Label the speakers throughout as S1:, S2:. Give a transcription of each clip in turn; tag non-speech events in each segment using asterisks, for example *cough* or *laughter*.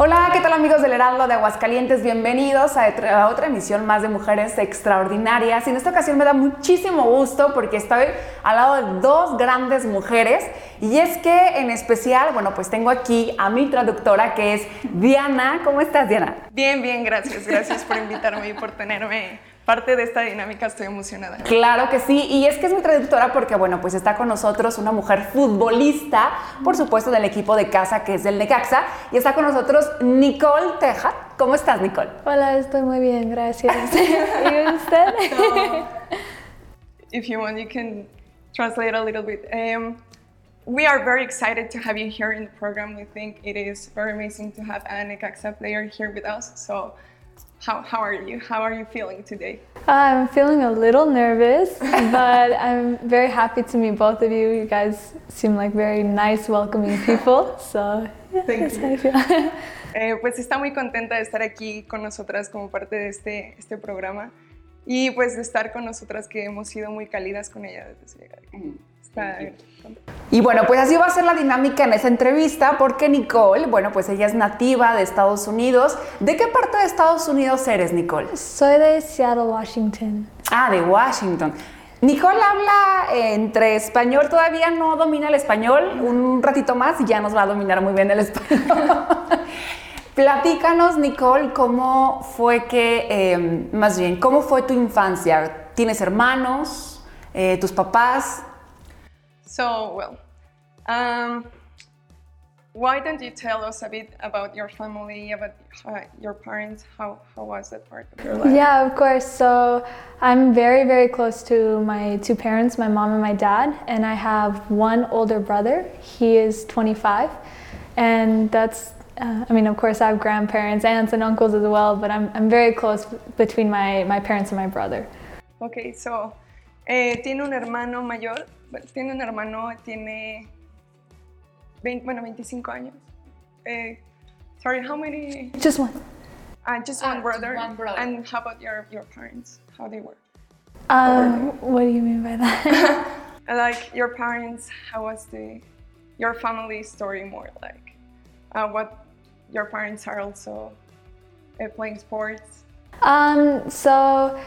S1: Hola, ¿qué tal amigos del Heraldo de Aguascalientes? Bienvenidos a, otra emisión más de Mujeres Extraordinarias. Y en esta ocasión me da muchísimo gusto porque estoy al lado de dos grandes mujeres. Y es que en especial, bueno, pues tengo aquí a mi traductora que es Diana. ¿Cómo estás, Diana?
S2: Bien, bien, gracias. Gracias por invitarme y por tenerme parte de esta dinámica, estoy emocionada.
S1: Claro que sí, y es que es muy traductora porque, bueno, pues está con nosotros una mujer futbolista, por supuesto, del equipo de casa que es del Necaxa, y está con nosotros Nicole Tejat. ¿Cómo estás, Nicole?
S3: Hola, estoy muy bien, gracias. *laughs* ¿Y usted?
S2: if you want, you can translate a little bit. Um, we are very excited to have you here in the program. We think it is very amazing to have a Necaxa player here with us. So How, how are you? How are you feeling today?
S3: I'm feeling a little nervous, *laughs* but I'm very happy to meet both of you. You guys seem like very nice, welcoming people. So, yeah,
S2: Thank you. *laughs* Eh, pues está muy contenta de estar aquí con nosotras como parte de este, este programa y pues de estar con nosotras que hemos sido muy cálidas con ella desde su llegada. Está
S1: y bueno, pues así va a ser la dinámica en esa entrevista porque Nicole, bueno, pues ella es nativa de Estados Unidos. ¿De qué parte de Estados Unidos eres, Nicole?
S3: Soy de Seattle, Washington.
S1: Ah, de Washington. Nicole habla entre español, todavía no domina el español, un ratito más y ya nos va a dominar muy bien el español. *laughs* Platícanos, Nicole, cómo fue que, eh, más bien, cómo fue tu infancia. ¿Tienes hermanos? Eh, ¿Tus papás?
S2: So, well, um, why don't you tell us a bit about your family, about uh, your parents? How, how was that part of your life?
S3: Yeah, of course. So, I'm very, very close to my two parents, my mom and my dad, and I have one older brother. He is 25, and that's uh, I mean, of course, I have grandparents, aunts, and uncles as well, but I'm, I'm very close between my, my parents and my brother.
S2: Okay, so, eh, tiene un hermano mayor tiene un hermano, tiene 20, bueno, 25 años. Eh, sorry, how many?
S3: Just one.
S2: Uh, just one, uh, brother. one brother. And how about your, your parents? How they were?
S3: Um, what do you mean by that? *laughs* *laughs*
S2: like your parents, how was the your family story more like? Uh, what your parents are also uh, playing sports?
S3: Um, so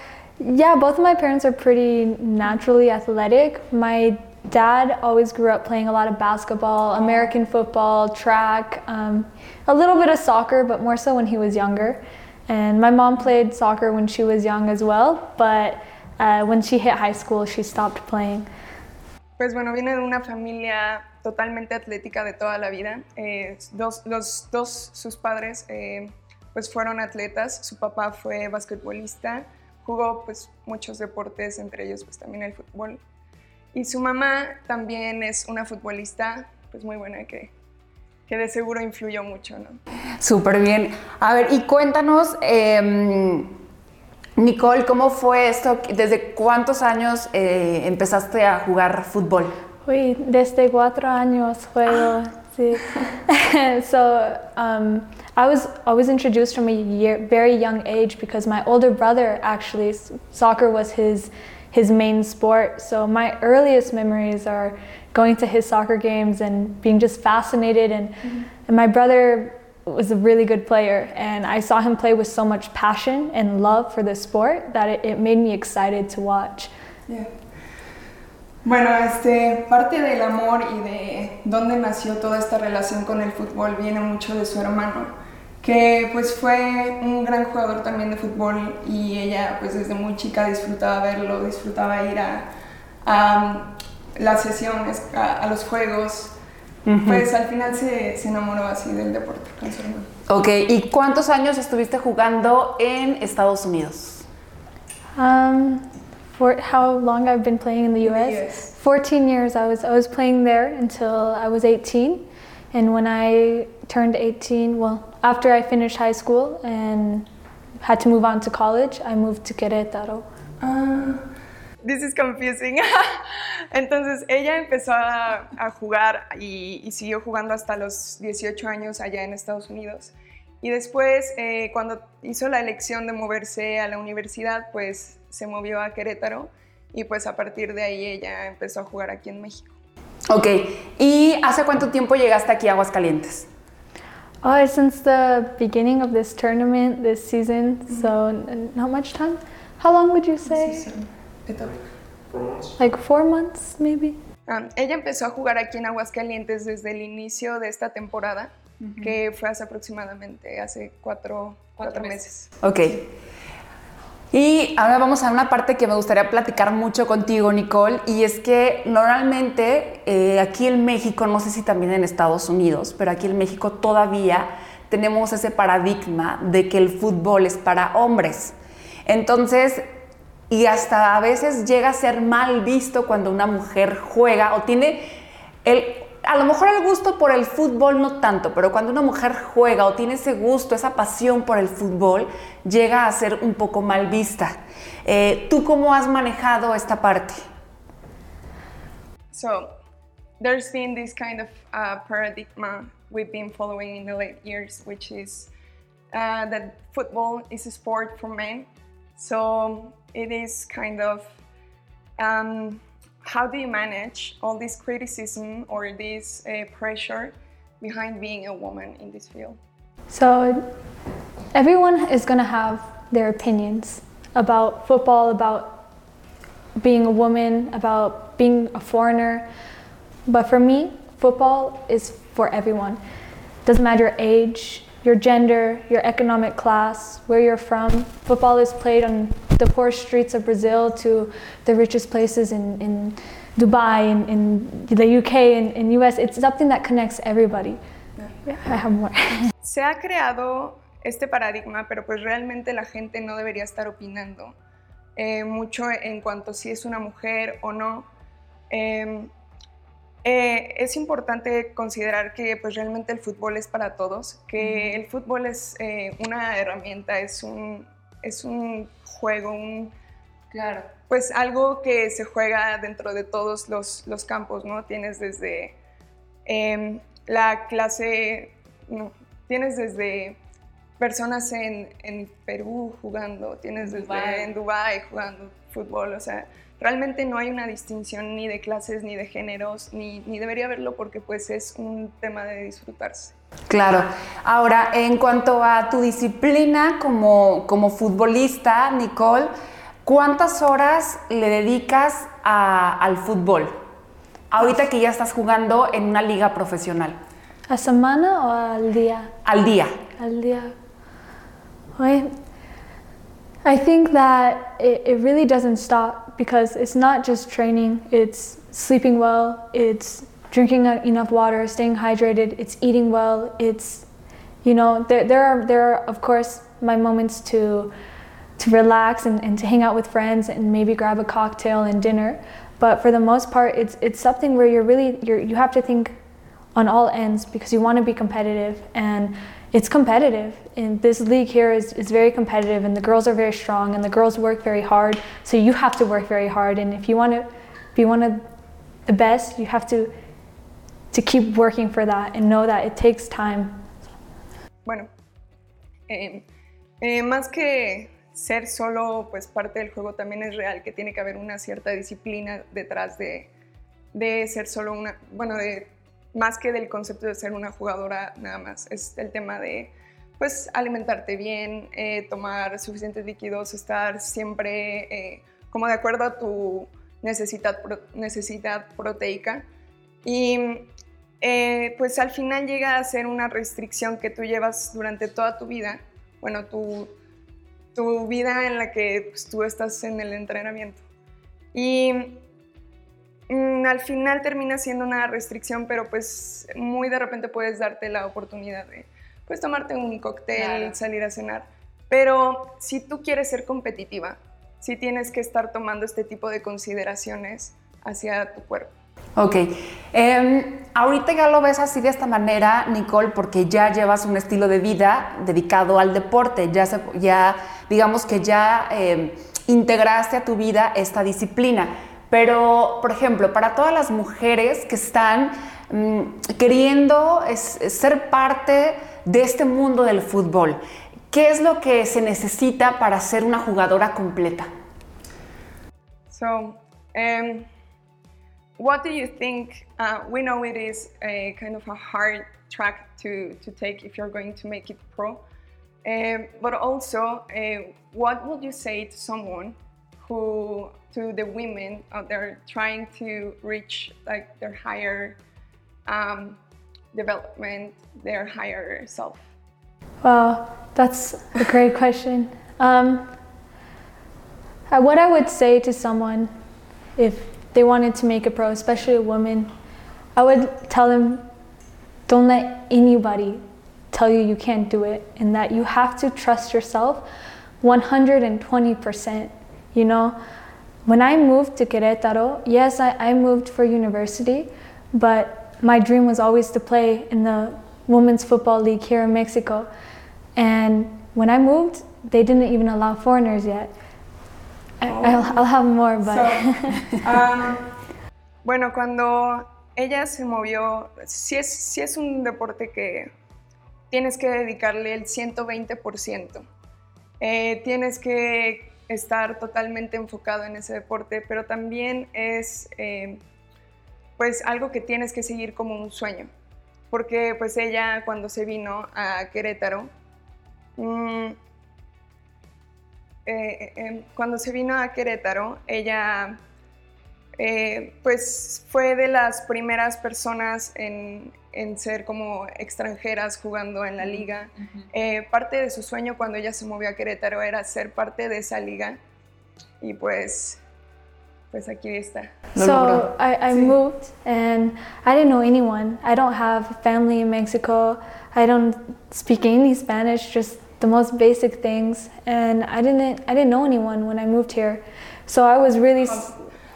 S3: yeah, both of my parents are pretty naturally athletic. My dad always grew up playing a lot of basketball, American football, track, um, a little bit of soccer, but more so when he was younger. And my mom played soccer when she was young as well, but uh, when she hit high school, she stopped playing.
S2: Pues bueno, viene de una familia totalmente atlética de toda la vida. Eh, dos, los dos, sus padres, eh, pues fueron atletas. Su papá fue basquetbolista jugó pues muchos deportes, entre ellos pues también el fútbol. Y su mamá también es una futbolista pues muy buena que, que de seguro influyó mucho, ¿no?
S1: Súper bien. A ver, y cuéntanos, em, Nicole, ¿cómo fue esto? ¿Desde cuántos años eh, empezaste a jugar fútbol?
S3: Uy, desde cuatro años juego, ah. sí. *laughs* so, um, I was I was introduced from a year, very young age because my older brother actually soccer was his his main sport. So my earliest memories are going to his soccer games and being just fascinated and mm-hmm. and my brother was a really good player and I saw him play with so much passion and love for the sport that it, it made me excited to watch.
S2: Yeah. Bueno, este, parte del amor y de dónde nació toda esta relación con el fútbol viene mucho de su hermano. Que pues fue un gran jugador también de fútbol y ella pues desde muy chica disfrutaba verlo, disfrutaba ir a, a las sesiones, a, los juegos. Pues al final se, se, enamoró así del deporte con su hermano.
S1: Ok, ¿y cuántos años estuviste jugando en Estados Unidos?
S3: Um, for how long I've been playing in the US? 14 years. I was, I was playing there until I was 18. And when I turned 18, well, after I finished high school and had to move on to college, I moved to Querétaro.
S2: Uh, this is confusing. *laughs* Entonces ella empezó a, jugar y, y, siguió jugando hasta los 18 años allá en Estados Unidos. Y después, eh, cuando hizo la elección de moverse a la universidad, pues se movió a Querétaro y pues a partir de ahí ella empezó a jugar aquí en México.
S1: Ok, ¿y hace cuánto tiempo llegaste aquí a Aguascalientes?
S3: Oh, since the beginning of this tournament, this season, so n- not much time. How long would you say? Like four months, maybe?
S2: Ah, ella empezó a jugar aquí en Aguascalientes desde el inicio de esta temporada, que fue hace aproximadamente hace cuatro, cuatro meses.
S1: Ok. Y ahora vamos a una parte que me gustaría platicar mucho contigo, Nicole, y es que normalmente eh, aquí en México, no sé si también en Estados Unidos, pero aquí en México todavía tenemos ese paradigma de que el fútbol es para hombres. Entonces, y hasta a veces llega a ser mal visto cuando una mujer juega o tiene el, a lo mejor el gusto por el fútbol no tanto, pero cuando una mujer juega o tiene ese gusto, esa pasión por el fútbol, llega a ser un poco mal vista. Eh, ¿Tú cómo has manejado esta parte?
S2: So, there's been this kind of uh, paradigm we've been following in the late years, which is uh, that football is a sport for men. So, it is kind of um, how do you manage all this criticism or this uh, pressure behind being a woman in this field?
S3: So everyone is going to have their opinions about football, about being a woman, about being a foreigner. But for me, football is for everyone. Doesn't matter your age, your gender, your economic class, where you're from. Football is played on the poor streets of Brazil to the richest places in, in Dubai, in, in the UK, in, in US. It's something that connects everybody. Yeah, I have more. *laughs*
S2: Se ha creado este paradigma, pero pues realmente la gente no debería estar opinando eh, mucho en cuanto si es una mujer o no. Eh, eh, es importante considerar que pues realmente el fútbol es para todos, que el fútbol es eh, una herramienta, es un, es un juego, un,
S1: Claro.
S2: pues algo que se juega dentro de todos los, los campos, ¿no? Tienes desde em, la clase, no, tienes desde personas en, en Perú jugando, tienes desde
S1: Dubái.
S2: en Dubái jugando fútbol, o sea, realmente no hay una distinción ni de clases, ni de géneros, ni, ni debería haberlo porque pues es un tema de disfrutarse.
S1: Claro. Ahora, en cuanto a tu disciplina como, como futbolista, Nicole, ¿cuántas horas le dedicas a- al fútbol? Ahorita que ya estás jugando en una liga profesional.
S3: ¿A semana o al día?
S1: Al día.
S3: Al día. I, I think that it, it really doesn't stop because it's not just training, it's sleeping well, it's drinking enough water, staying hydrated, it's eating well, it's, you know, there, there, are, there are, of course, my moments to, to relax and, and to hang out with friends and maybe grab a cocktail and dinner. But for the most part, it's, it's something where you're really, you're, you have to think on all ends because you want to be competitive and it's competitive and this league here is, is very competitive and the girls are very strong and the girls work very hard so you have to work very hard and if you want to be one of the best you have to to keep working for that and know that it takes time.
S2: Bueno, eh, eh, más que ser solo pues parte del juego, también es real que tiene que haber una cierta disciplina detrás de, de ser solo una, bueno, de más que del concepto de ser una jugadora nada más, es el tema de pues alimentarte bien, eh, tomar suficientes líquidos, estar siempre como de acuerdo a tu necesidad, necesidad proteica. Y eh, pues al final llega a ser una restricción que tú llevas durante toda tu vida, bueno, tu, tu vida en la que pues, tú estás en el entrenamiento. Y mm, al final termina siendo una restricción, pero pues muy de repente puedes darte la oportunidad de pues tomarte un cóctel,
S1: Claro.
S2: salir a cenar. Pero si tú quieres ser competitiva, sí tienes que estar tomando este tipo de consideraciones hacia tu cuerpo.
S1: Ok. Em, ahorita ya lo ves así de esta manera, Nicole, porque ya llevas un estilo de vida dedicado al deporte. Ya, se- ya digamos que ya em, integraste a tu vida esta disciplina. Pero, por ejemplo, para todas las mujeres que están mm, queriendo ser parte de este mundo del fútbol, ¿qué es lo que se necesita para ser una jugadora completa?
S2: So, em, what do you think? Uh, we know it is a kind of a hard track to, to take if you're going to make it pro. Um, but also, uh, what would you say to someone who, to the women out there trying to reach like their higher um, development, their higher self?
S3: Well, that's a great question. Um, uh, what I would say to someone if they wanted to make a pro, especially a woman, I would tell them don't let anybody tell you you can't do it and that you have to trust yourself 120%. You know, when I moved to Querétaro, yes, I, I moved for university, but my dream was always to play in the Women's Football League here in Mexico. And when I moved, they didn't even allow foreigners yet. I'll, I'll have more, but.
S2: So, *laughs* um, bueno, cuando ella se movió, sí es, sí es un deporte que tienes que dedicarle el 120%. Eh, tienes que estar totalmente enfocado en ese deporte, pero también es eh, pues algo que tienes que seguir como un sueño. Porque pues ella cuando se vino a Querétaro, mm, eh, eh, cuando se vino a Querétaro, ella eh, pues fue de las primeras personas en, en, ser como extranjeras jugando en la liga. Eh, parte de su sueño cuando ella se movió a Querétaro era ser parte de esa liga y pues pues aquí está.
S3: So I, I sí. moved and I didn't know anyone. I don't have family in Mexico. I don't speak any Spanish, just the most basic things. And I didn't I didn't know anyone when I moved here. So I was really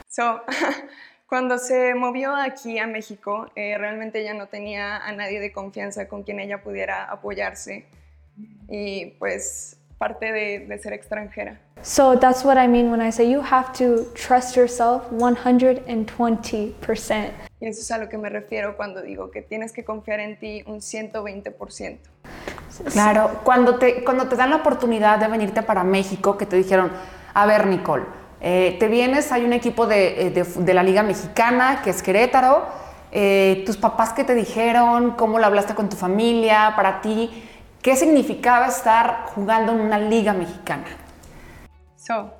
S2: So, *laughs* cuando se movió aquí a México, eh, realmente ella no tenía a nadie de confianza con quien ella pudiera apoyarse y pues parte de, de, ser extranjera.
S3: So that's what I mean when I say you have to trust yourself 120%.
S2: Y eso es a lo que me refiero cuando digo que tienes que confiar en ti un 120%.
S1: Claro, cuando te, cuando te dan la oportunidad de venirte para México, que te dijeron, a ver Nicole, eh, te vienes, hay un equipo de, eh, de, de, la Liga Mexicana, que es Querétaro. Eh, tus papás qué te dijeron, cómo lo hablaste con tu familia, para ti, ¿qué significaba estar jugando en una liga mexicana?
S2: So,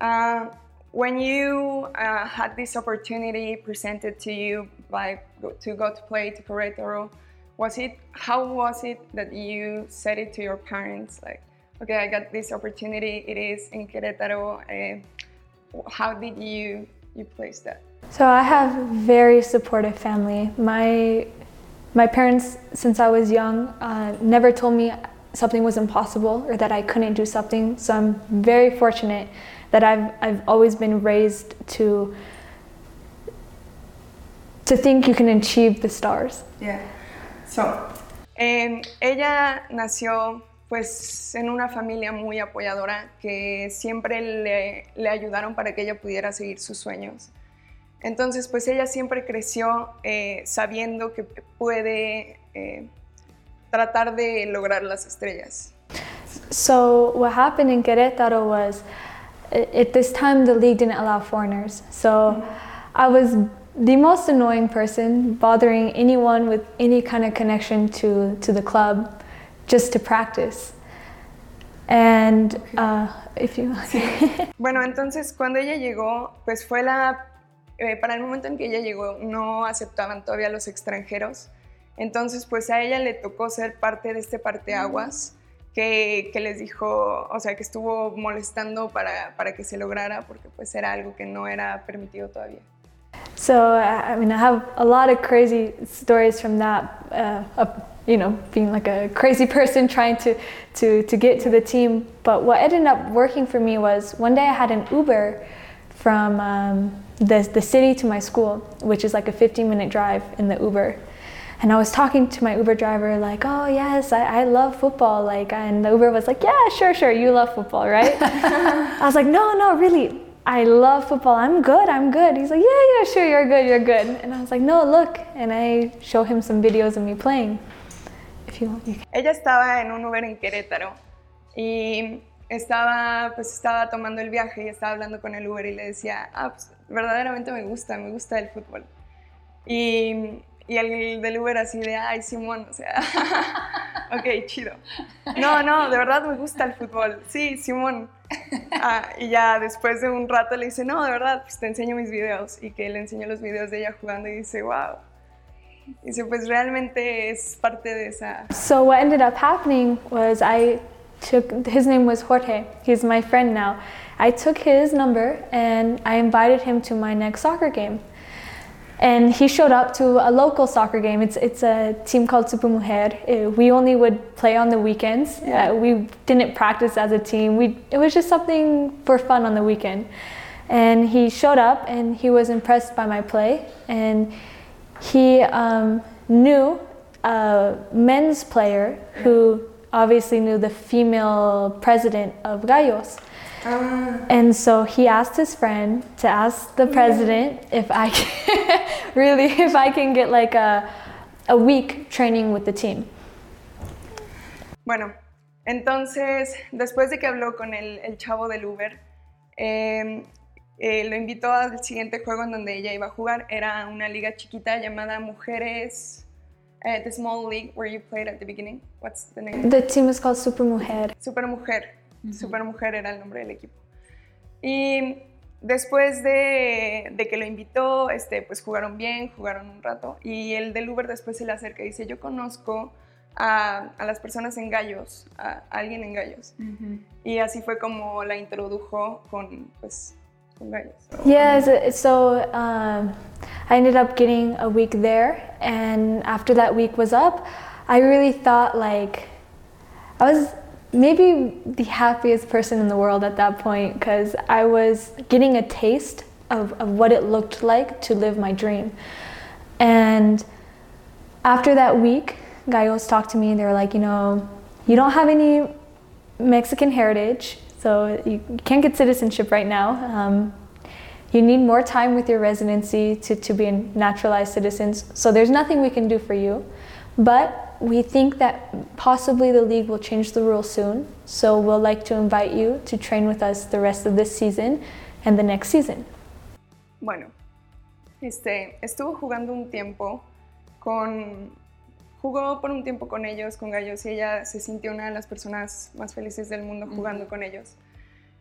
S2: uh, when you uh, had this opportunity presented to you by to go to play to Querétaro, was it how was it that you said it to your parents like, okay, I got this opportunity, it is in Querétaro. Uh, how did you you place that?
S3: So I have very supportive family. My my parents, since I was young, uh, never told me something was impossible or that I couldn't do something. So I'm very fortunate that I've I've always been raised to to think you can achieve the stars.
S2: Yeah. So, um, ella nació pues en una familia muy apoyadora que siempre le, le, ayudaron para que ella pudiera seguir sus sueños. Entonces, pues ella siempre creció eh, sabiendo que puede eh, tratar de lograr las estrellas.
S3: So what happened in Querétaro was, at this time the league didn't allow foreigners. So I was the most annoying person, bothering anyone with any kind of connection to, to the club. just to practice. And uh, if you... *laughs*
S2: bueno, entonces cuando ella llegó, pues fue la... Eh, para el momento en que ella llegó no aceptaban todavía los extranjeros. Entonces pues a ella le tocó ser parte de este parteaguas que, que les dijo, o sea, que estuvo molestando para, para que se lograra porque pues era algo que no era permitido todavía.
S3: So, I mean, I have a lot of crazy stories from that. Uh, you know, being like a crazy *laughs* person trying to, to, to get to the team. But what ended up working for me was one day I had an Uber from um, the, the city to my school, which is like a 15 minute drive in the Uber. And I was talking to my Uber driver, like, oh, yes, I, I love football. Like, and the Uber was like, yeah, sure, sure, you love football, right? *laughs* I was like, no, no, really, I love football. I'm good. I'm good. He's like, yeah, yeah, sure, you're good, you're good. And I was like, no, look. And I show him some videos of me playing. If you want, you can.
S2: Ella estaba en un Uber en Querétaro y estaba, pues estaba tomando el viaje y estaba hablando con el Uber y le decía, ah, pues, verdaderamente me gusta, me gusta el fútbol. Y, y el del Uber así de, ay, Simón, o sea, *laughs* ok, chido. No, no, de verdad me gusta el fútbol. Sí, Simón. Ah, y ya después de un rato le dice, no, de verdad, pues te enseño mis videos. Y que le enseño los videos de ella jugando y dice, wow. Dice, pues realmente es parte de esa...
S3: So what ended up happening was I took, his name was Jorge, he's my friend now. I took his number and I invited him to my next soccer game. And he showed up to a local soccer game. It's, it's a team called Super Mujer. We only would play on the weekends.
S1: Yeah.
S3: Uh, we didn't practice as a team. We, it was just something for fun on the weekend. And he showed up and he was impressed by my play. And he um, knew a men's player who obviously knew the female president of Gallos.
S2: Ah,
S3: And so he asked his friend to ask the president if I can, *laughs* really if I can get like a a week training with the team.
S2: Bueno, entonces, después de que habló con el, el chavo del Uber, eh, eh, lo invitó al siguiente juego en donde ella iba a jugar. Era una liga chiquita llamada Mujeres, eh, The Small League, where you played at the beginning. What's the name?
S3: The team is called Super Mujer.
S2: Super Mujer. Super Mujer era el nombre del equipo. Y después de, de que lo invitó, este, pues jugaron bien, jugaron un rato. Y el del Uber después se le acerca y dice, yo conozco a, a las personas en Gallos, a, a alguien en Gallos. Y así fue como la introdujo con, pues, con Gallos.
S3: Yeah, so, so um, I ended up getting a week there, and after that week was up, I really thought like I was maybe the happiest person in the world at that point because I was getting a taste of, of what it looked like to live my dream. And after that week, Gallos talked to me. They were like, you know, you don't have any Mexican heritage, so you can't get citizenship right now. Um, you need more time with your residency to, to be a naturalized citizens. So there's nothing we can do for you. But we think that possibly the league will change the rules soon. So we'll like to invite you to train with us the rest of this season and the next season.
S2: Bueno, este, estuvo jugando un tiempo con... Jugó por un tiempo con ellos, con Gallos, y ella se sintió una de las personas más felices del mundo jugando con ellos.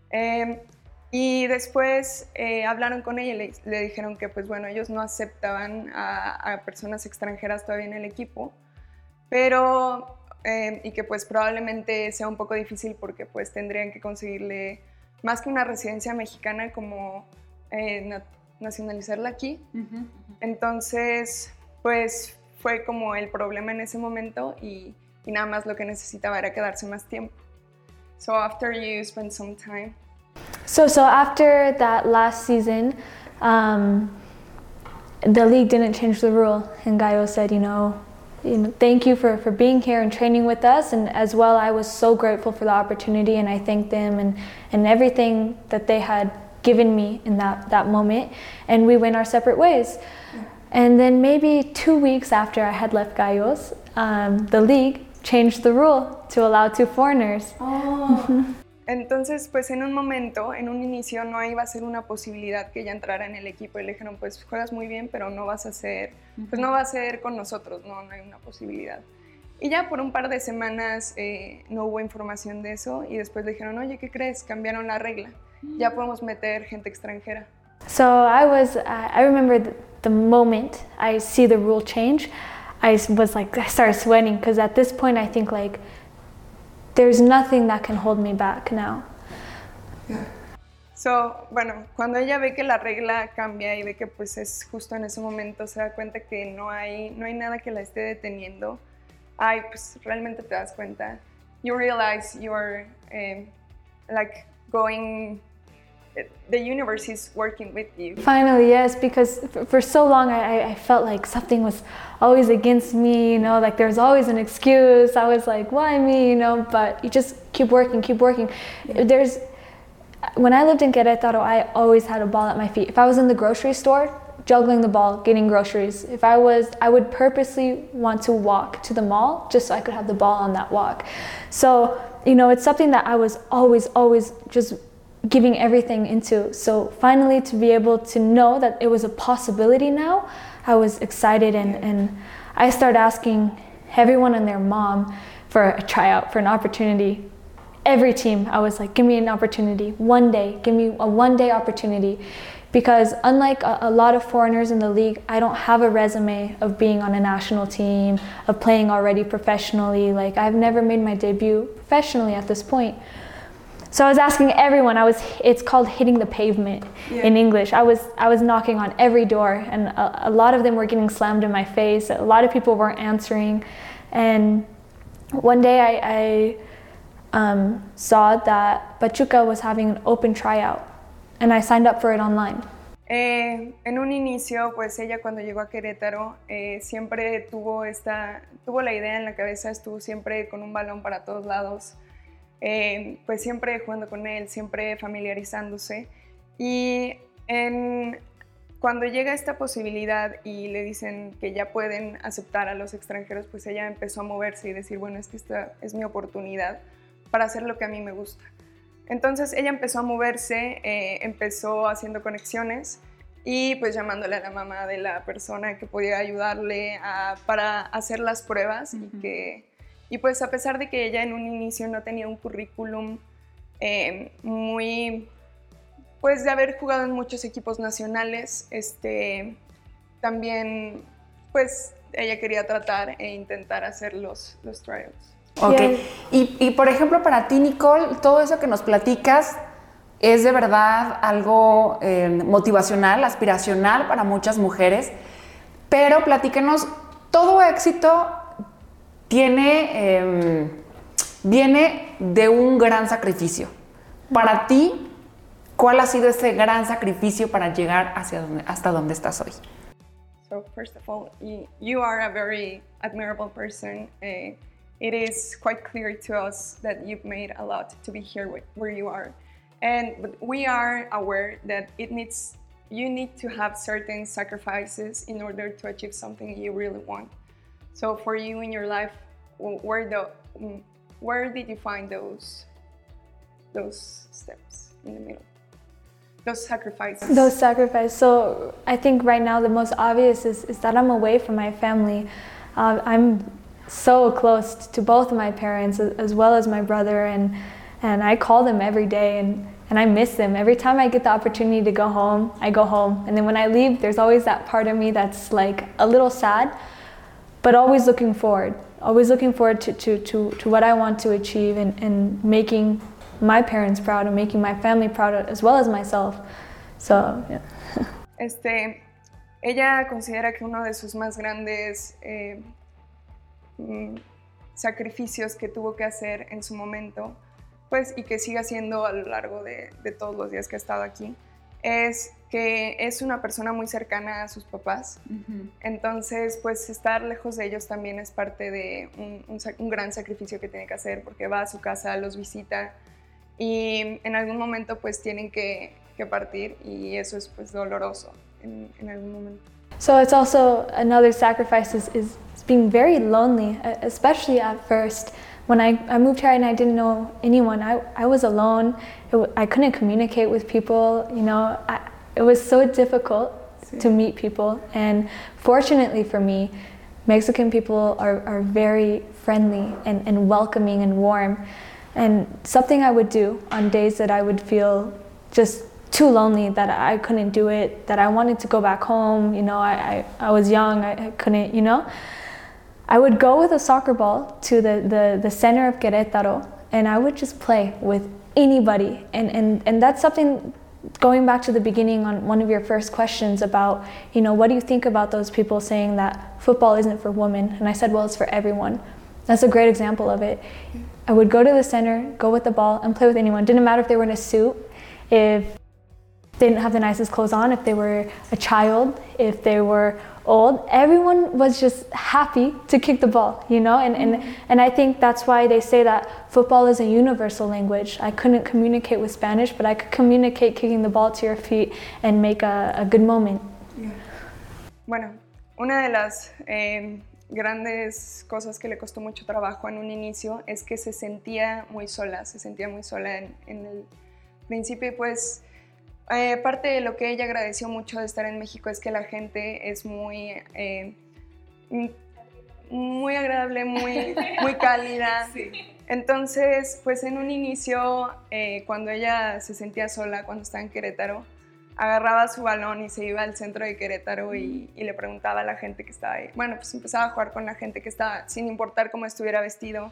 S2: Eh, y después eh, hablaron con ella y le, le dijeron que, pues bueno, ellos no aceptaban a, a personas extranjeras todavía en el equipo, pero... eh, y que pues probablemente sea un poco difícil porque pues tendrían que conseguirle más que una residencia mexicana como eh, na- nacionalizarla aquí. Entonces, pues fue como el problema en ese momento y, y nada más lo que necesitaba era quedarse más tiempo. So after you spend some time,
S3: So, so after that last season, um, the league didn't change the rule, and Gaio said, you know, you know, thank you for, for being here and training with us, and as well, I was so grateful for the opportunity, and I thank them and, and everything that they had given me in that, that moment, and we went our separate ways. And then maybe two weeks after I had left Gallos, um, the league changed the rule to allow two foreigners.
S2: Entonces, pues en un momento, en un inicio, no iba a ser una posibilidad que ella entrara en el equipo y le dijeron, pues juegas muy bien, pero no vas a ser, pues no va a ser con nosotros, no, no hay una posibilidad. Y ya por un par de semanas eh, no hubo información de eso y después le dijeron, oye, ¿qué crees? Cambiaron la regla, ya podemos meter gente extranjera.
S3: So I was, I I remember the, moment I see the rule change, I was like, I started sweating because at this point I think like, there's nothing that can hold me back now.
S2: So, bueno, cuando ella ve que la regla cambia y ve que pues es justo en ese momento, se da cuenta que no hay, no hay nada que la esté deteniendo, ay, pues realmente te das cuenta. You realize you're um, like going, the universe is working with you.
S3: Finally, yes, because for, so long I, I- felt like something was always against me, you know, like there's always an excuse. I was like, why me, you know, but you just keep working, keep working. There's, when I lived in Querétaro, I thought o I always had a ball at my feet. If I was in the grocery store, juggling the ball, getting groceries. If I was, I would purposely want to walk to the mall just so I could have the ball on that walk. So, you know, it's something that I was always, always just giving everything into. So finally, to be able to know that it was a possibility now, I was excited and, and I started asking everyone and their mom for a tryout, for an opportunity. Every team, I was like, give me an opportunity, one day, give me a one day opportunity. Because unlike a, a lot of foreigners in the league, I don't have a resume of being on a national team, of playing already professionally. Like, I've never made my debut professionally at this point. So I was asking everyone. I was. It's called hitting the pavement
S2: Yeah.
S3: in English. I was. I was knocking on every door, and a, a lot of them were getting slammed in my face. A lot of people weren't answering, and one day I, I um, saw that Pachuca was having an open tryout, and I signed up for it online.
S2: Eh, en un inicio, pues ella cuando llegó a Querétaro eh, siempre tuvo esta, tuvo la idea en la cabeza, estuvo siempre con un balón para todos lados, eh, pues siempre jugando con él, siempre familiarizándose. Y en- cuando llega esta posibilidad y le dicen que ya pueden aceptar a los extranjeros, pues ella empezó a moverse y decir, bueno, es que esta es mi oportunidad para hacer lo que a mí me gusta. Entonces ella empezó a moverse, eh, empezó haciendo conexiones y pues llamándole a la mamá de la persona que podía ayudarle a- para hacer las pruebas y que y pues a pesar de que ella en un inicio no tenía un currículum eh, muy pues de haber jugado en muchos equipos nacionales, este también pues ella quería tratar e intentar hacer los, los tryouts.
S1: Ok. Y, y, por ejemplo, para ti, Nicole, todo eso que nos platicas es de verdad algo eh, motivacional, aspiracional para muchas mujeres. Pero platíquenos, todo éxito tiene, eh, viene de un gran sacrificio. Para ti, ¿cuál ha sido ese gran sacrificio para llegar hacia donde, hasta donde estás hoy?
S2: So first of all, you, you are a very admirable person. Uh, it is quite clear to us that you've made a lot to be here wh- where you are, and but we are aware that it needs you need to have certain sacrifices in order to achieve something you really want. So for you in your life, where the mm, where did you find those those steps in the middle? Those sacrifices.
S3: Those sacrifices. So I think right now the most obvious is, is that I'm away from my family. Uh, I'm so close to both my parents as, as well as my brother, and and I call them every day, and and I miss them. Every time I get the opportunity to go home, I go home, and then when I leave, there's always that part of me that's like a little sad, but always looking forward. Always looking forward to, to, to, to what I want to achieve and, and making my parents proud and making my family proud as well as myself. So, yeah. *laughs*
S2: Este, ella considera que uno de sus más grandes eh, mm, sacrificios que tuvo que hacer en su momento, pues, y que sigue haciendo a lo largo de, de todos los días que ha estado aquí, es que es una persona muy cercana a sus papás. Entonces, pues, estar lejos de ellos también es parte de un, un un gran sacrificio que tiene que hacer, porque va a su casa, los visita, y en algún momento, pues, tienen que, que partir, y eso es, pues, doloroso en, en algún momento.
S3: so it's also another sacrifice is, is being very lonely, e- especially at first. When I, I moved here and I didn't know anyone, I, I was alone. It, I couldn't communicate with people, you know. I, it was so difficult to meet people. And fortunately for me, Mexican people are, are very friendly and, and welcoming and warm. And something I would do on days that I would feel just too lonely that I couldn't do it, that I wanted to go back home, you know, I, I, I was young, I, I couldn't, you know. I would go with a soccer ball to the, the, the center of Querétaro and I would just play with anybody. And, and, and that's something going back to the beginning on one of your first questions about, you know, what do you think about those people saying that football isn't for women? And I said, well, it's for everyone. That's a great example of it. I would go to the center, go with the ball, and play with anyone. Didn't matter if they were in a suit, if they didn't have the nicest clothes on, if they were a child, if they were old. Everyone was just happy to kick the ball, you know? And, and, and I think that's why they say that football is a universal language. I couldn't communicate with Spanish, but I could communicate kicking the ball to your feet and make a, a good moment. Yeah.
S2: Bueno, una de las eh, grandes cosas que le costó mucho trabajo en un inicio es que se sentía muy sola, se sentía muy sola en, en el principio, pues eh, parte de lo que ella agradeció mucho de estar en México es que la gente es muy, eh, muy agradable, muy, *laughs* muy cálida. Entonces, pues en un inicio, eh, cuando ella se sentía sola, cuando estaba en Querétaro, agarraba su balón y se iba al centro de Querétaro y, y, le preguntaba a la gente que estaba ahí. Bueno, pues empezaba a jugar con la gente que estaba, sin importar cómo estuviera vestido,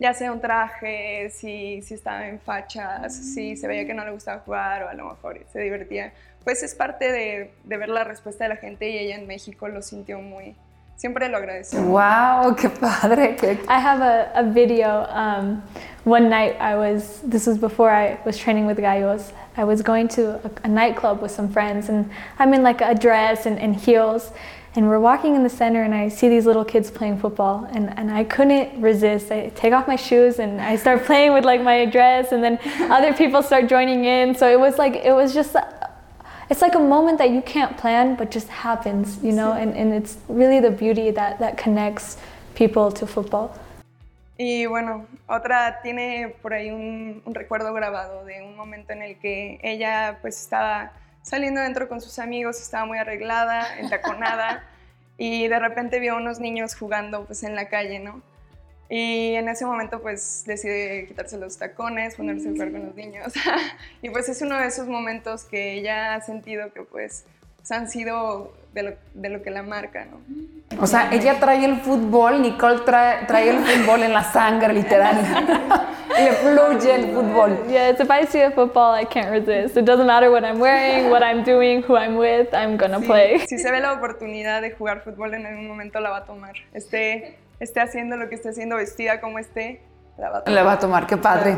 S2: ya sea un traje, si, si estaba en fachas, si se veía que no le gustaba jugar o a lo mejor se divertía. Pues es parte de, de ver la respuesta de la gente y ella en México lo sintió muy, siempre lo agradeció.
S1: Wow, qué padre. Qué...
S3: I have a, a video. Um, one night I was, this was before I was training with Gallos. I was going to a, a nightclub with some friends and I'm in like a dress and, and heels and we're walking in the center and I see these little kids playing football and, and I couldn't resist. I take off my shoes and I start *laughs* playing with like my dress and then other people start joining in. So it was like, it was just, it's like a moment that you can't plan but just happens, you know, and, and it's really the beauty that, that connects people to football.
S2: Y bueno, otra tiene por ahí un, un recuerdo grabado de un momento en el que ella pues estaba saliendo dentro con sus amigos, estaba muy arreglada, entaconada, *laughs* y de repente vio a unos niños jugando pues en la calle, ¿no? Y en ese momento pues decide quitarse los tacones, ponerse a jugar con los niños. *laughs* y pues es uno de esos momentos que ella ha sentido que pues han sido de lo, de lo, que la marca, ¿no?
S1: O sea, ella trae el fútbol, Nicole trae, trae el fútbol en la sangre, literal. *laughs* *laughs* Le fluye el fútbol.
S3: Yes, if I see a football, I can't resist. It doesn't matter what I'm wearing, what I'm doing, who I'm with, I'm gonna
S2: sí.
S3: play.
S2: Si se ve la oportunidad de jugar fútbol en algún momento la va a tomar. Esté, esté haciendo lo que esté haciendo, vestida como esté, la va a tomar.
S1: La va a tomar, qué padre.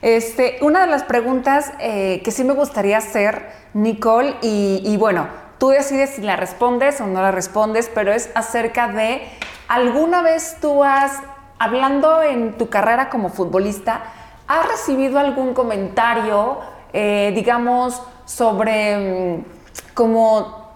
S1: Este, una de las preguntas eh, que sí me gustaría hacer, Nicole, y, y bueno, tú decides si la respondes o no la respondes, pero es acerca de, ¿alguna vez tú has, hablando en tu carrera como futbolista, has recibido algún comentario, eh, digamos, sobre como,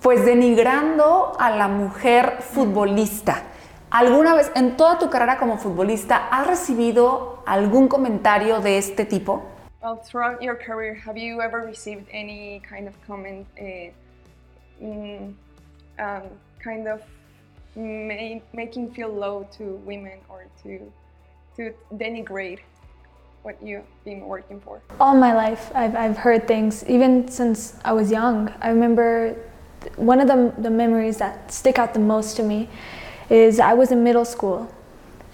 S1: pues denigrando a la mujer futbolista? ¿Alguna vez en toda tu carrera como futbolista has recibido algún comentario de este tipo?
S2: Well, throughout your career, have you ever received any kind of comment, mm, um, kind of ma making feel low to women or to to denigrate what you've been working for?
S3: All my life, I've, I've heard things, even since I was young. I remember one of the, the memories that stick out the most to me is I was in middle school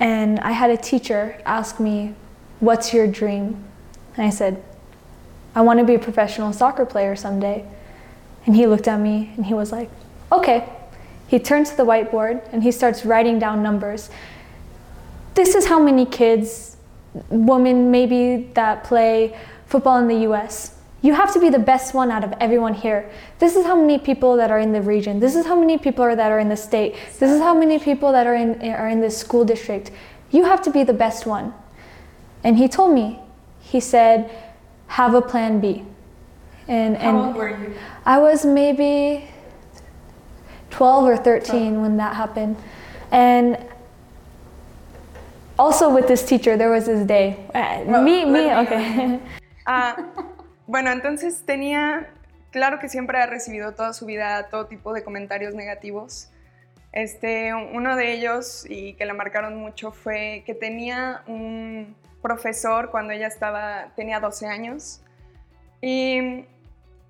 S3: and I had a teacher ask me, What's your dream? And I said, I want to be a professional soccer player someday. And he looked at me and he was like, Okay. He turns to the whiteboard and he starts writing down numbers. This is how many kids, women maybe, that play football in the US. You have to be the best one out of everyone here. This is how many people that are in the region. This is how many people are that are in the state. This is how many people that are in are in this school district. You have to be the best one. And he told me, he said, have a plan B. And
S2: How
S3: and
S2: old were you?
S3: I was maybe 12 or 13 when that happened. And also with this teacher, there was this day. Uh,
S2: Well,
S3: me, me,
S2: me-
S3: okay. *laughs*
S2: Ah, bueno, entonces tenía, claro que siempre ha recibido toda su vida todo tipo de comentarios negativos. Este, uno de ellos, y que la marcaron mucho, fue que tenía un profesor cuando ella estaba, tenía 12 años, y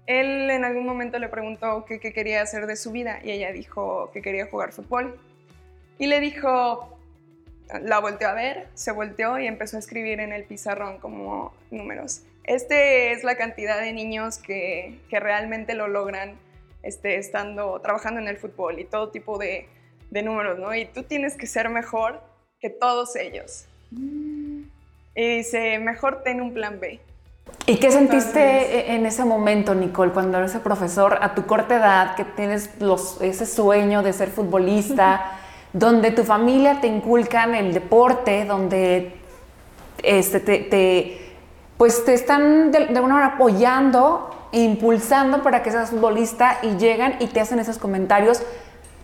S2: él en algún momento le preguntó qué qué quería hacer de su vida, y ella dijo que quería jugar fútbol. Y le dijo, la volteó a ver, se volteó y empezó a escribir en el pizarrón como números. Este es la cantidad de niños que, que realmente lo logran este, estando, trabajando en el fútbol y todo tipo de, de números, ¿no? Y tú tienes que ser mejor que todos ellos. Y dice, mejor ten un plan B.
S1: ¿Y qué sentiste en ese momento, Nicole, cuando eres profesor a tu corta edad, que tienes los, ese sueño de ser futbolista, *laughs* donde tu familia te inculcan el deporte, donde este, te, te- pues te están de, de alguna manera apoyando e impulsando para que seas futbolista y llegan y te hacen esos comentarios?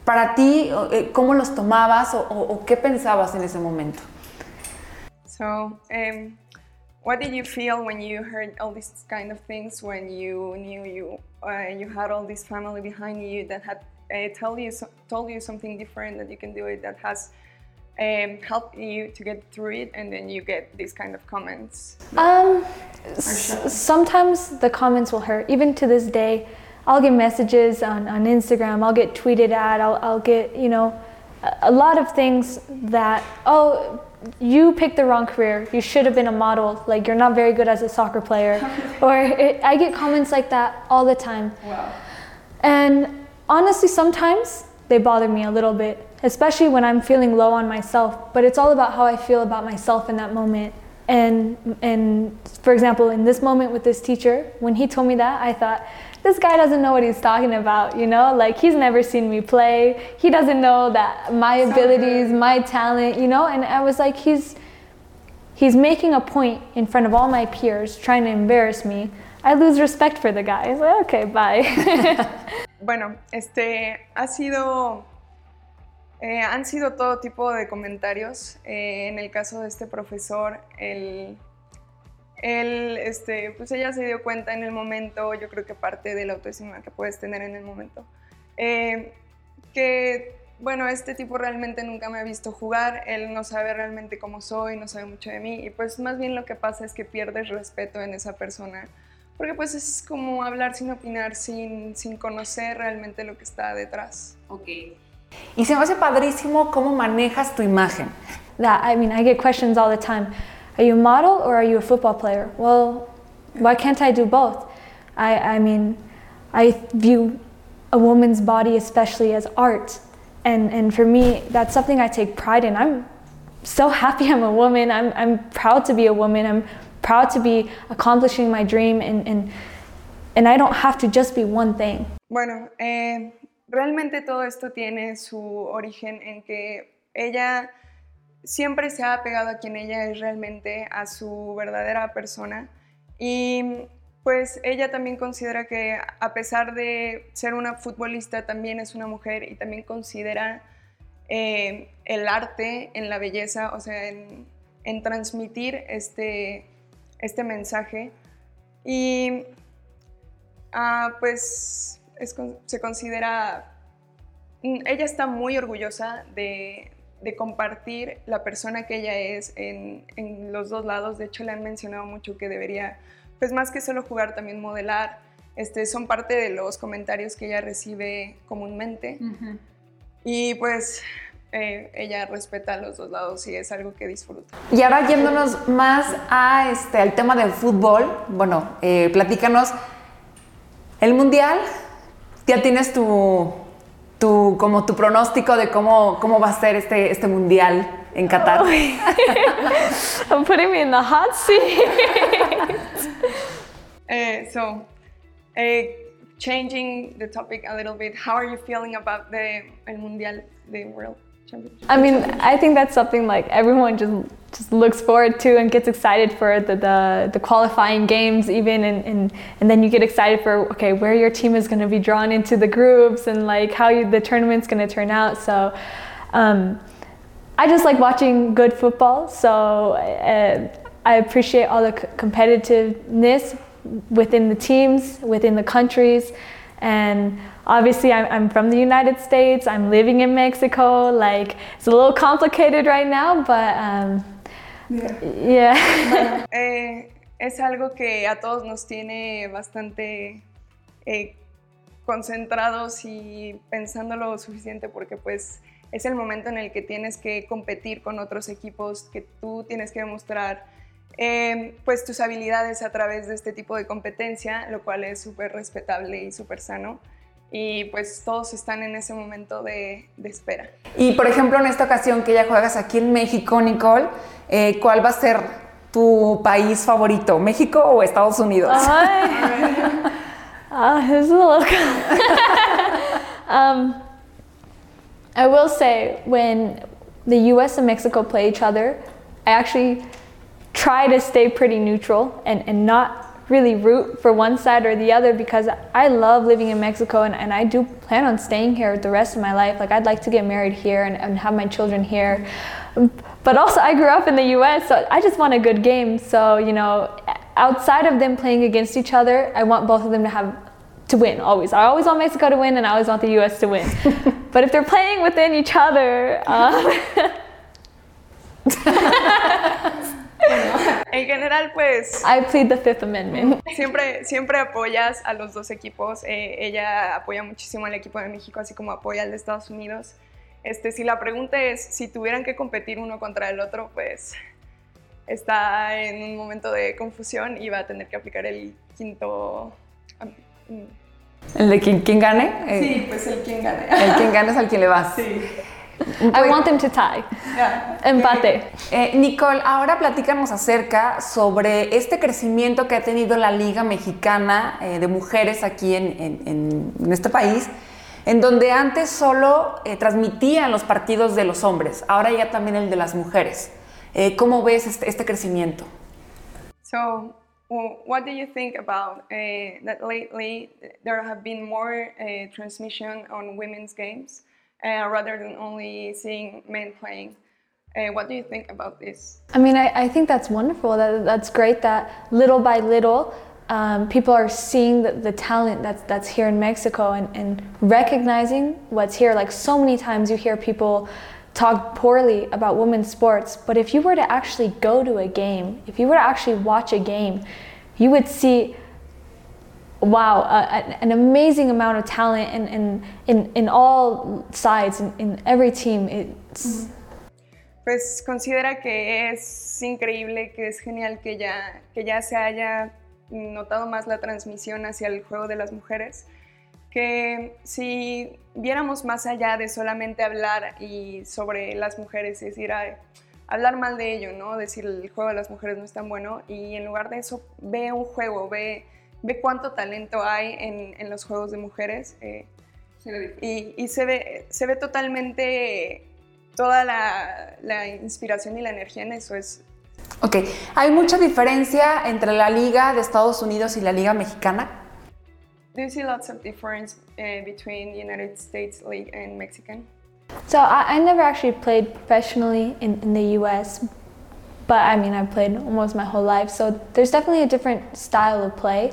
S1: Para ti, eh, ¿cómo los tomabas o, o- qué pensabas en ese momento?
S2: So, em, what did you feel when you heard all these kind of things when you knew you uh, you had all this family behind you that had uh, tell you so, told you something different that you can do it that has um, helped you to get through it and then you get these kind of comments
S3: Um, sometimes the comments will hurt. Even to this day, I'll get messages on, on Instagram. I'll get tweeted at. I'll, I'll get you know a, a lot of things that oh you picked the wrong career. You should have been a model. Like you're not very good as a soccer player. *laughs* or it, I get comments like that all the time.
S2: wow
S3: And honestly, sometimes they bother me a little bit, especially when I'm feeling low on myself. But it's all about how I feel about myself in that moment. And and for example, in this moment with this teacher, when he told me that, I thought, this guy doesn't know what he's talking about, you know? Like he's never seen me play. He doesn't know that my abilities, my talent, you know? And I was like, he's he's making a point in front of all my peers, trying to embarrass me. I lose respect for the guy. Like, okay, bye. *laughs*
S2: Bueno, este ha sido, eh, han sido todo tipo de comentarios. Eh, en el caso de este profesor, él, él, este, pues ella se dio cuenta en el momento, yo creo que parte de la autoestima que puedes tener en el momento, eh, que, bueno, este tipo realmente nunca me ha visto jugar, él no sabe realmente cómo soy, no sabe mucho de mí, y pues más bien lo que pasa es que pierdes respeto en esa persona porque pues es como hablar sin opinar, sin, sin conocer realmente lo que está detrás.
S1: Ok. Y se me hace padrísimo cómo manejas tu imagen.
S3: that I mean, I get questions all the time. Are you a model or are you a football player? Well, why can't I do both? I, I mean, I view a woman's body especially as art. And, and for me, that's something I take pride in. I'm so happy *laughs* I'm a woman. I'm, I'm proud to be a woman. I'm proud to be accomplishing my dream. And, and, and I don't have to just be one thing.
S2: Bueno, eh, realmente todo esto tiene su origen en que ella siempre se ha apegado a quien ella es realmente, a su verdadera persona. Y pues ella también considera que a pesar de ser una futbolista, también es una mujer y también considera eh, el arte en la belleza, o sea, en, en transmitir este, este mensaje. Y ah, pues se considera, mm, ella está muy orgullosa de, de compartir la persona que ella es en, en los dos lados. De hecho, le han mencionado mucho que debería, pues más que solo jugar, también modelar. Este, son parte de los comentarios que ella recibe comúnmente. Y pues eh, ella respeta los dos lados y es algo que disfruta.
S1: Y ahora yéndonos más a este, al tema del fútbol, bueno, eh, platícanos, el Mundial, ya tienes tu, tu, como tu pronóstico de cómo, cómo va a ser este, este Mundial en Qatar. *laughs*
S3: I'm putting me in the hot seat.
S2: Uh, *laughs* so, uh, changing the topic a little bit, how are you feeling about the El Mundial, the World?
S3: I mean, I think that's something like everyone just just looks forward to and gets excited for the the, the qualifying games even and, and and then you get excited for okay where your team is going to be drawn into the groups and like how you, the tournament's going to turn out. So. Um, I just like watching good football, so uh, I appreciate all the competitiveness within the teams, within the countries, and obviously I'm, I'm from the United States. I'm living in Mexico. Like it's a little complicated right now, but um, yeah. *laughs*
S2: Eh, es algo que a todos nos tiene bastante eh, concentrados y pensando lo suficiente porque pues es el momento en el que tienes que competir con otros equipos, que tú tienes que demostrar eh, pues tus habilidades a través de este tipo de competencia, lo cual es súper respetable y súper sano. Y pues todos están en ese momento de, de espera.
S1: Y por ejemplo, en esta ocasión que ya juegas aquí en México, Nicole, eh, ¿cuál va a ser tu país favorito? ¿México o Estados Unidos?
S3: Ay. Ah, a little. *laughs* um, I will say when the U.S. and Mexico play each other, I actually try to stay pretty neutral and, and not really root for one side or the other because I love living in Mexico and, and I do plan on staying here the rest of my life. Like, I'd like to get married here and, and have my children here. But also, I grew up in the US, so I just want a good game. So, you know, outside of them playing against each other, I want both of them to have to win always. I always want Mexico to win and I always want the US to win. *laughs* but if they're playing within each other, um, *laughs* *laughs*
S2: En general, pues
S3: I plead the Fifth Amendment.
S2: siempre, siempre apoyas a los dos equipos. Eh, ella apoya muchísimo al equipo de México, así como apoya al de Estados Unidos. Este, si la pregunta es si tuvieran que competir uno contra el otro, pues está en un momento de confusión y va a tener que aplicar el quinto. mm,
S1: ¿El de quien gane? Eh,
S2: Sí, pues el quien gane.
S1: El quien gane es al quien le vas.
S2: Sí.
S3: I want them to tie.
S2: Ya.
S3: Empate.
S1: Eh, Nicole, ahora platícanos acerca sobre este crecimiento que ha tenido la Liga Mexicana eh, de Mujeres aquí en, en- este país, en donde antes solo eh, transmitían los partidos de los hombres, ahora ya también el de las mujeres. Eh, ¿Cómo ves este, este crecimiento?
S2: So, what do you think about uh, that lately there have been more uh, transmission on women's games uh, rather than only seeing men playing? Uh, what do you think about this?
S3: I mean, I, I think that's wonderful. That, that's great that little by little, um, people are seeing the, the talent that's, that's here in Mexico and, and recognizing what's here. Like so many times you hear people talk poorly about women's sports, but if you were to actually go to a game, if you were to actually watch a game, you would see wow, uh, an amazing amount of talent in, in, in, in all sides, in, in every team. It's,
S2: Pues considera que es increíble, que es genial que ya, que ya se haya notado más la transmisión hacia el juego de las mujeres, que si viéramos más allá de solamente hablar y sobre las mujeres, es decir, ay, hablar mal de ello, ¿no? Decir el juego de las mujeres no es tan bueno y en lugar de eso ve un juego, ve, ve cuánto talento hay en, en los juegos de mujeres eh, y, y se, ve, se ve totalmente toda la, la inspiración y la energía en eso. Es,
S1: Ok, ¿hay mucha diferencia entre la Liga de Estados Unidos y la Liga Mexicana?
S2: do you see lots of difference uh, between the United States League and Mexican?
S3: So I, I never actually played professionally in, in the US, but I mean I've played almost my whole life. So there's definitely a different style of play,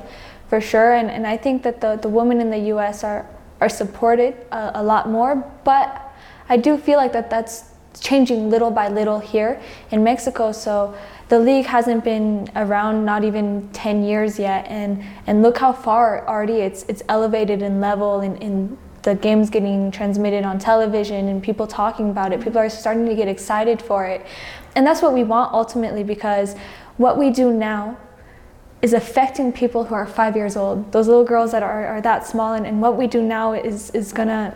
S3: for sure. And, and I think that the, the women in the US are are supported a, a lot more. But I do feel like that that's changing little by little here in Mexico. So the league hasn't been around not even 10 years yet and and look how far already it's it's elevated in level in, in the games getting transmitted on television and people talking about it people are starting to get excited for it. And that's what we want ultimately because what we do now is affecting people who are five years old those little girls that are, are that small. And, and what we do now is is gonna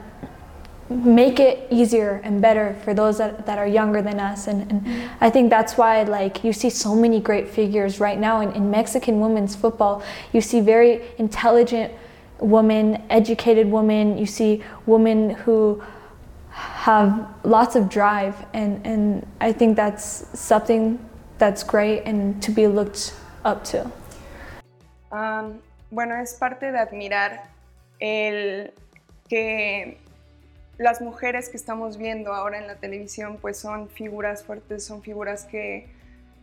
S3: make it easier and better for those that, that are younger than us. And, and i think that's why like you see so many great figures right now in, in mexican women's football. You see very intelligent women educated women you see women who have lots of drive and, and i think that's something that's great and to be looked up to
S2: Um, bueno, es parte de admirar el que las mujeres que estamos viendo ahora en la televisión pues son figuras fuertes, son figuras que,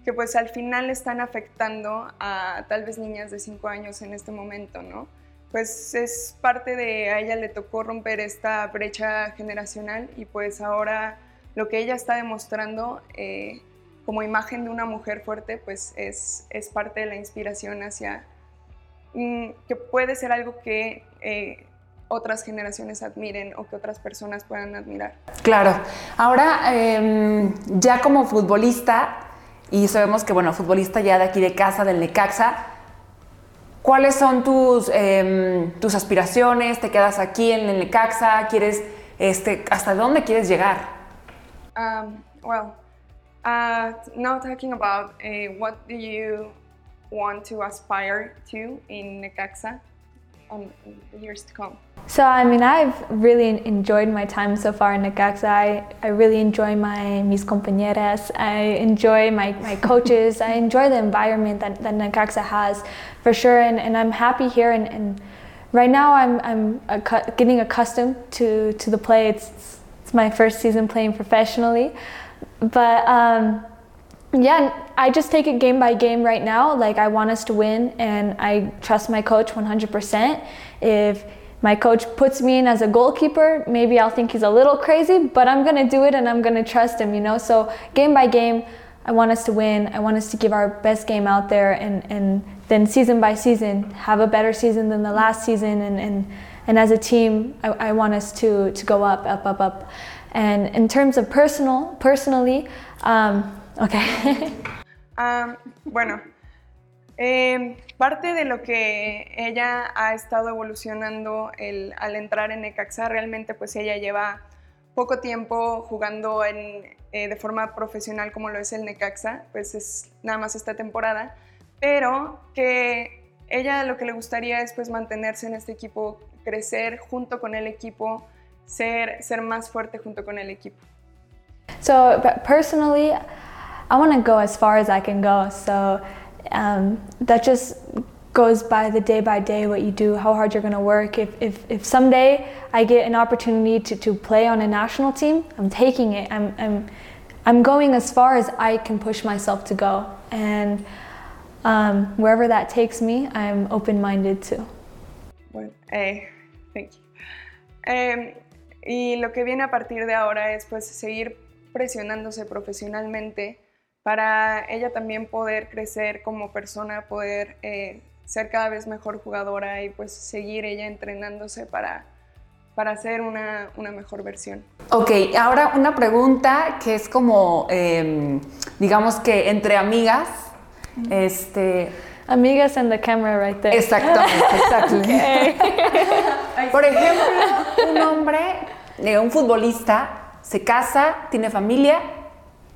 S2: que pues al final están afectando a tal vez niñas de 5 años en este momento, ¿no? Pues es parte de, a ella le tocó romper esta brecha generacional y pues ahora lo que ella está demostrando eh, como imagen de una mujer fuerte pues es, es parte de la inspiración hacia mm, que puede ser algo que eh, otras generaciones admiren o que otras personas puedan admirar.
S1: Claro. Ahora, em, ya como futbolista, y sabemos que, bueno, futbolista ya de aquí de casa, del Necaxa, ¿cuáles son tus, em, tus aspiraciones? ¿Te quedas aquí en el Necaxa? ¿Quieres, este, hasta dónde quieres llegar?
S2: Um, well, uh, now talking about uh, what do you want to aspire to in Necaxa in the years to come?
S3: So, I mean, I've really enjoyed my time so far in Necaxa. I, I really enjoy my mis compañeras. I enjoy my, my coaches. I enjoy the environment that, that Necaxa has for sure. And, and I'm happy here. And, and right now, I'm, I'm getting accustomed to, to the play. It's, it's my first season playing professionally. But um, yeah, I just take it game by game right now. Like, I want us to win, and I trust my coach 100%. If my coach puts me in as a goalkeeper, maybe I'll think he's a little crazy, but I'm gonna do it and I'm gonna trust him, you know? So, game by game, I want us to win. I want us to give our best game out there and, and then season by season have a better season than the last season. And, and, and as a team, I, I want us to, to go up, up, up, up. And in terms of personal, personally, um, okay.
S2: um, bueno, Eh, parte de lo que ella ha estado evolucionando el, al entrar en Necaxa, realmente pues ella lleva poco tiempo jugando en, eh, de forma profesional como lo es el Necaxa, pues es nada más esta temporada, pero que ella lo que le gustaría es pues mantenerse en este equipo, crecer junto con el equipo, ser, ser más fuerte junto con el equipo.
S3: So personally, I want to go as far as I can go. So um, that just goes by the day by day what you do, how hard you're going to work. If, if, if someday I get an opportunity to, to play on a national team, I'm taking it. I'm, I'm, I'm going as far as I can push myself to go. And um, wherever that takes me, I'm open minded to.
S2: Bueno, eh, thank you. Y lo que viene a partir de ahora es pues seguir presionándose profesionalmente para ella también poder crecer como persona, poder eh, ser cada vez mejor jugadora y pues seguir ella entrenándose para, para ser una, una mejor versión.
S1: Ok, ahora una pregunta que es como, eh, digamos que entre amigas, este...
S3: Amigas and the camera right there.
S1: Exactamente, exactamente. *laughs* Por ejemplo, un hombre, eh, un futbolista, se casa, tiene familia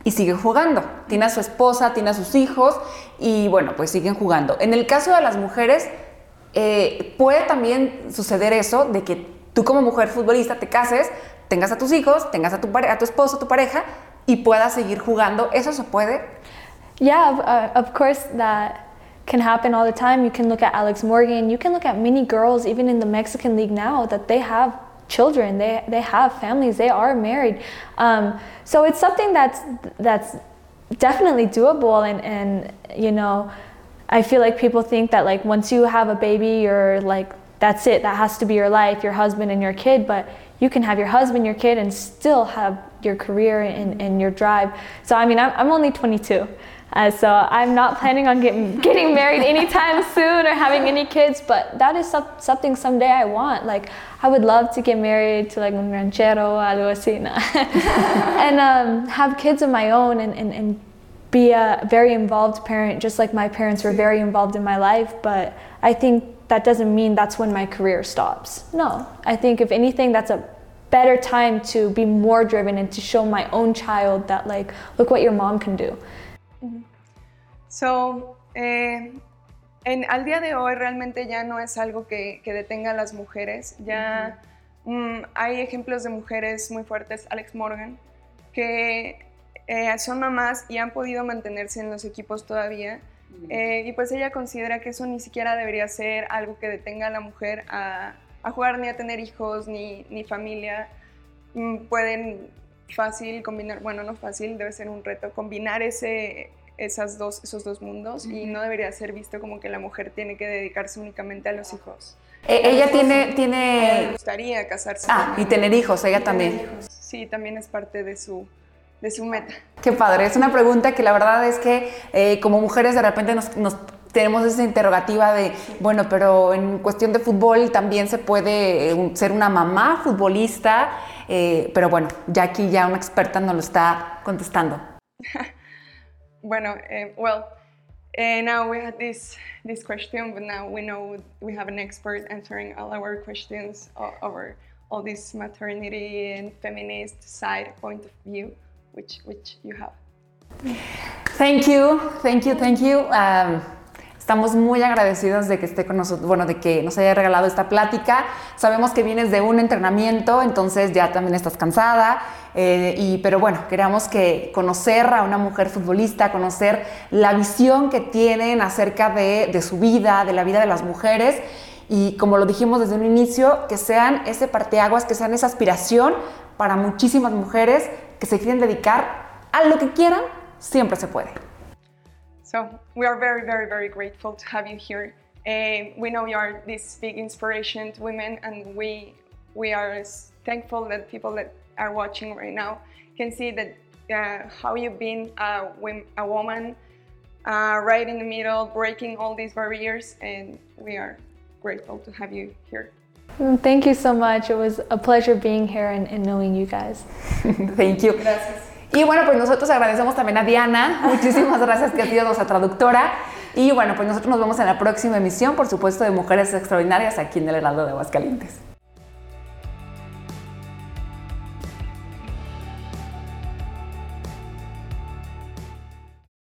S1: y sigue jugando. Tiene a su esposa, tiene a sus hijos y bueno, pues siguen jugando. En el caso de las mujeres, eh, puede también suceder eso de que tú como mujer futbolista te cases, tengas a tus hijos, tengas a tu, a tu esposo, tu pareja y puedas seguir jugando. ¿Eso se puede?
S3: Yeah, of, uh, of course that can happen all the time. You can look at Alex Morgan, you can look at many girls even in the Mexican league now that they have children they, they have families they are married. Um, so it's something that's that's definitely doable and, and you know i feel like people think that like once you have a baby you're like that's it that has to be your life your husband and your kid but you can have your husband your kid and still have your career and, and your drive. So i mean i'm, I'm only 22 uh, so I'm not planning on getting *laughs* getting married anytime soon or having any kids, but that is some, something someday I want. Like I would love to get married to like un ranchero, algo así, *laughs* and um, have kids of my own and, and, and be a very involved parent, just like my parents were very involved in my life. But I think that doesn't mean that's when my career stops. No, I think if anything, that's a better time to be more driven and to show my own child that like, look what your mom can do.
S2: So, eh, en, al día de hoy realmente ya no es algo que, que detenga a las mujeres. Ya mm, hay ejemplos de mujeres muy fuertes, Alex Morgan, que eh, son mamás y han podido mantenerse en los equipos todavía. Eh, y pues ella considera que eso ni siquiera debería ser algo que detenga a la mujer a, a jugar ni a tener hijos ni, ni familia. Mm, pueden fácil combinar, bueno, no fácil, debe ser un reto, combinar ese, esas dos, esos dos mundos y no debería ser visto como que la mujer tiene que dedicarse únicamente a los hijos.
S1: Eh, ella tiene, tiene...
S2: Gustaría casarse.
S1: Ah, y tener hijos, ella también.
S2: Sí, también es parte de su, de su meta.
S1: Qué padre, es una pregunta que la verdad es que eh, como mujeres de repente nos, nos tenemos esa interrogativa de, bueno, pero en cuestión de fútbol también se puede eh, ser una mamá futbolista, eh, pero bueno, ya aquí ya una experta nos lo está contestando. *laughs*
S2: bueno, uh, well, uh, now we had this this question, but now we know we have an expert answering all our questions over all this maternity and feminist side point of view, which which you have.
S1: Thank you, thank you, thank you. Um, Estamos muy agradecidos de que esté con nosotros, bueno, de que nos haya regalado esta plática. Sabemos que vienes de un entrenamiento, entonces ya también estás cansada, eh, y, pero bueno, queremos que conocer a una mujer futbolista, conocer la visión que tienen acerca de, de su vida, de la vida de las mujeres y como lo dijimos desde un inicio, que sean ese parteaguas, que sean esa aspiración para muchísimas mujeres que se quieren dedicar a lo que quieran, siempre se puede.
S2: So we are very, very, very grateful to have you here. Uh, we know you are this big inspiration to women, and we we are thankful that people that are watching right now can see that uh, how you've been a, a woman uh, right in the middle, breaking all these barriers, and we are grateful to have you here.
S3: Thank you so much. It was a pleasure being here and, and knowing you guys. *laughs*
S1: Thank you.
S2: Gracias.
S1: Y bueno, pues nosotros agradecemos también a Diana. Muchísimas gracias que ha sido nuestra traductora. Y bueno, pues nosotros nos vemos en la próxima emisión, por supuesto, de Mujeres Extraordinarias aquí en el Heraldo de Aguascalientes.